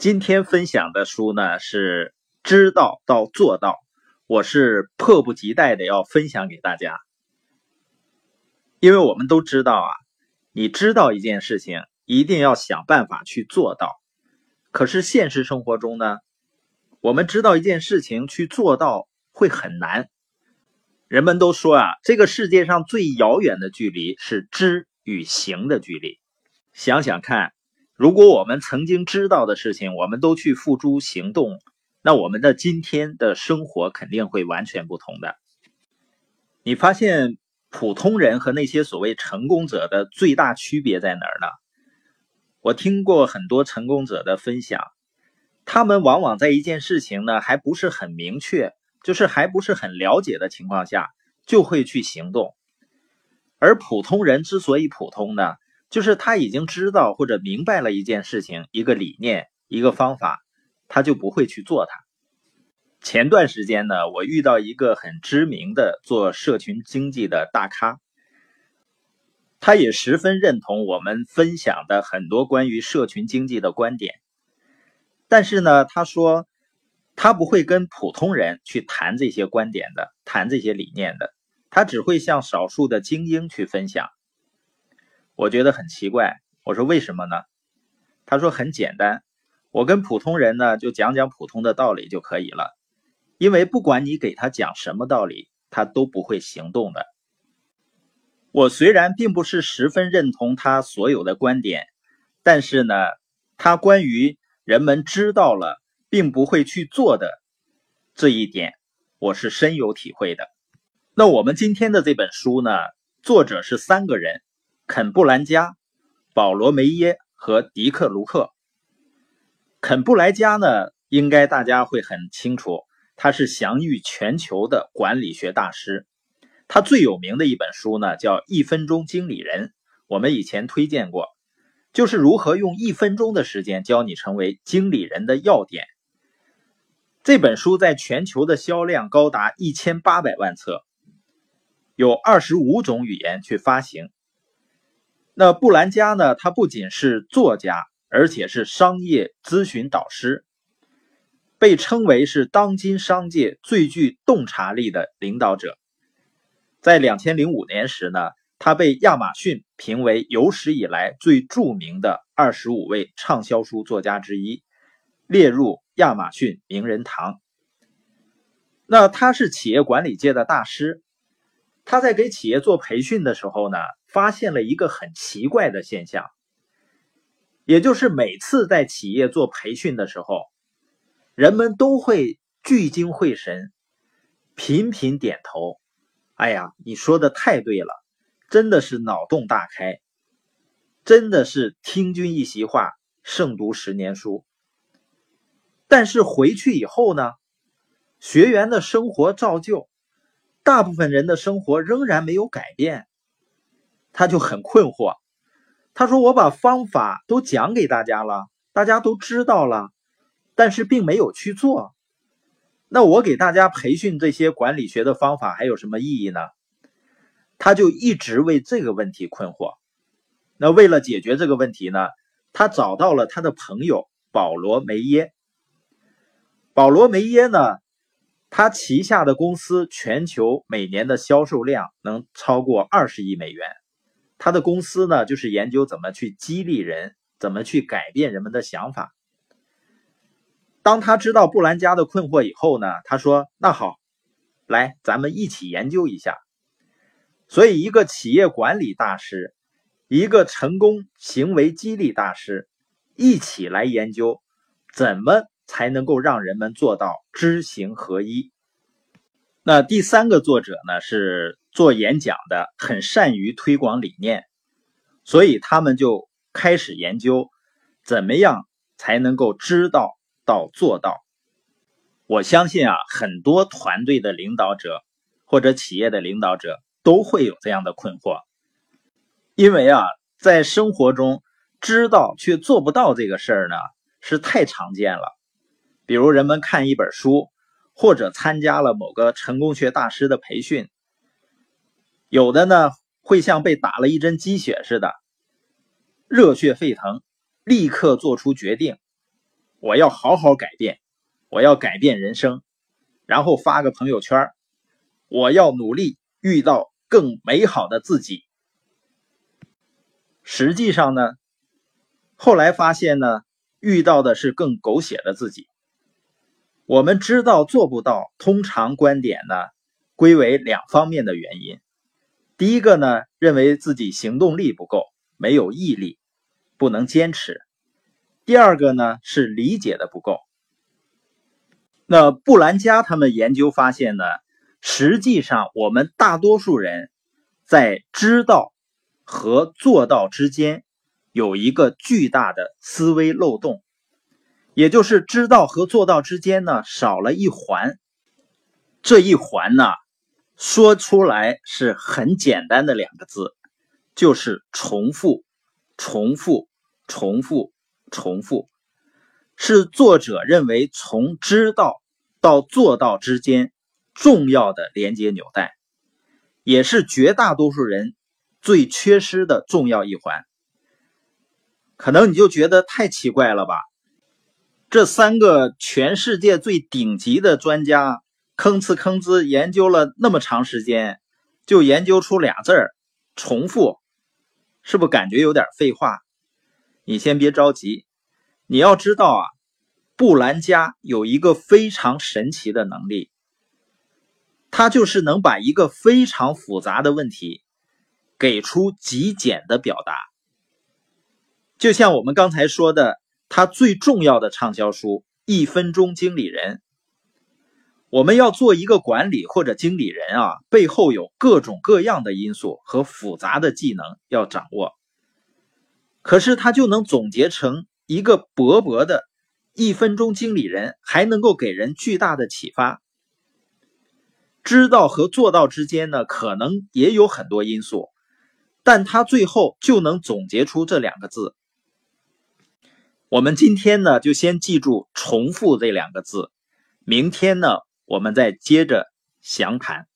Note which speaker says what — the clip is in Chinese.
Speaker 1: 今天分享的书呢是知道到做到，我是迫不及待的要分享给大家，因为我们都知道啊，你知道一件事情，一定要想办法去做到。可是现实生活中呢，我们知道一件事情去做到会很难。人们都说啊，这个世界上最遥远的距离是知与行的距离。想想看。如果我们曾经知道的事情，我们都去付诸行动，那我们的今天的生活肯定会完全不同的。你发现普通人和那些所谓成功者的最大区别在哪儿呢？我听过很多成功者的分享，他们往往在一件事情呢还不是很明确，就是还不是很了解的情况下，就会去行动。而普通人之所以普通呢？就是他已经知道或者明白了一件事情、一个理念、一个方法，他就不会去做它。前段时间呢，我遇到一个很知名的做社群经济的大咖，他也十分认同我们分享的很多关于社群经济的观点。但是呢，他说他不会跟普通人去谈这些观点的，谈这些理念的，他只会向少数的精英去分享。我觉得很奇怪，我说为什么呢？他说很简单，我跟普通人呢就讲讲普通的道理就可以了，因为不管你给他讲什么道理，他都不会行动的。我虽然并不是十分认同他所有的观点，但是呢，他关于人们知道了并不会去做的这一点，我是深有体会的。那我们今天的这本书呢，作者是三个人。肯布兰加、保罗梅耶和迪克卢克。肯布莱加呢，应该大家会很清楚，他是享誉全球的管理学大师。他最有名的一本书呢，叫《一分钟经理人》，我们以前推荐过，就是如何用一分钟的时间教你成为经理人的要点。这本书在全球的销量高达一千八百万册，有二十五种语言去发行。那布兰加呢？他不仅是作家，而且是商业咨询导师，被称为是当今商界最具洞察力的领导者。在两千零五年时呢，他被亚马逊评为有史以来最著名的二十五位畅销书作家之一，列入亚马逊名人堂。那他是企业管理界的大师，他在给企业做培训的时候呢。发现了一个很奇怪的现象，也就是每次在企业做培训的时候，人们都会聚精会神，频频点头。哎呀，你说的太对了，真的是脑洞大开，真的是听君一席话，胜读十年书。但是回去以后呢，学员的生活照旧，大部分人的生活仍然没有改变。他就很困惑，他说：“我把方法都讲给大家了，大家都知道了，但是并没有去做。那我给大家培训这些管理学的方法还有什么意义呢？”他就一直为这个问题困惑。那为了解决这个问题呢，他找到了他的朋友保罗梅耶。保罗梅耶呢，他旗下的公司全球每年的销售量能超过二十亿美元。他的公司呢，就是研究怎么去激励人，怎么去改变人们的想法。当他知道布兰加的困惑以后呢，他说：“那好，来，咱们一起研究一下。”所以，一个企业管理大师，一个成功行为激励大师，一起来研究怎么才能够让人们做到知行合一。那第三个作者呢是。做演讲的很善于推广理念，所以他们就开始研究怎么样才能够知道到做到。我相信啊，很多团队的领导者或者企业的领导者都会有这样的困惑，因为啊，在生活中知道却做不到这个事儿呢，是太常见了。比如人们看一本书，或者参加了某个成功学大师的培训。有的呢，会像被打了一针鸡血似的，热血沸腾，立刻做出决定。我要好好改变，我要改变人生，然后发个朋友圈我要努力遇到更美好的自己。实际上呢，后来发现呢，遇到的是更狗血的自己。我们知道做不到，通常观点呢，归为两方面的原因。第一个呢，认为自己行动力不够，没有毅力，不能坚持；第二个呢，是理解的不够。那布兰加他们研究发现呢，实际上我们大多数人在知道和做到之间有一个巨大的思维漏洞，也就是知道和做到之间呢少了一环，这一环呢。说出来是很简单的两个字，就是重复、重复、重复、重复，是作者认为从知道到做到之间重要的连接纽带，也是绝大多数人最缺失的重要一环。可能你就觉得太奇怪了吧？这三个全世界最顶级的专家。吭哧吭哧研究了那么长时间，就研究出俩字儿“重复”，是不是感觉有点废话？你先别着急，你要知道啊，布兰加有一个非常神奇的能力，他就是能把一个非常复杂的问题给出极简的表达。就像我们刚才说的，他最重要的畅销书《一分钟经理人》。我们要做一个管理或者经理人啊，背后有各种各样的因素和复杂的技能要掌握。可是他就能总结成一个薄薄的一分钟经理人，还能够给人巨大的启发。知道和做到之间呢，可能也有很多因素，但他最后就能总结出这两个字。我们今天呢，就先记住“重复”这两个字，明天呢。我们再接着详谈。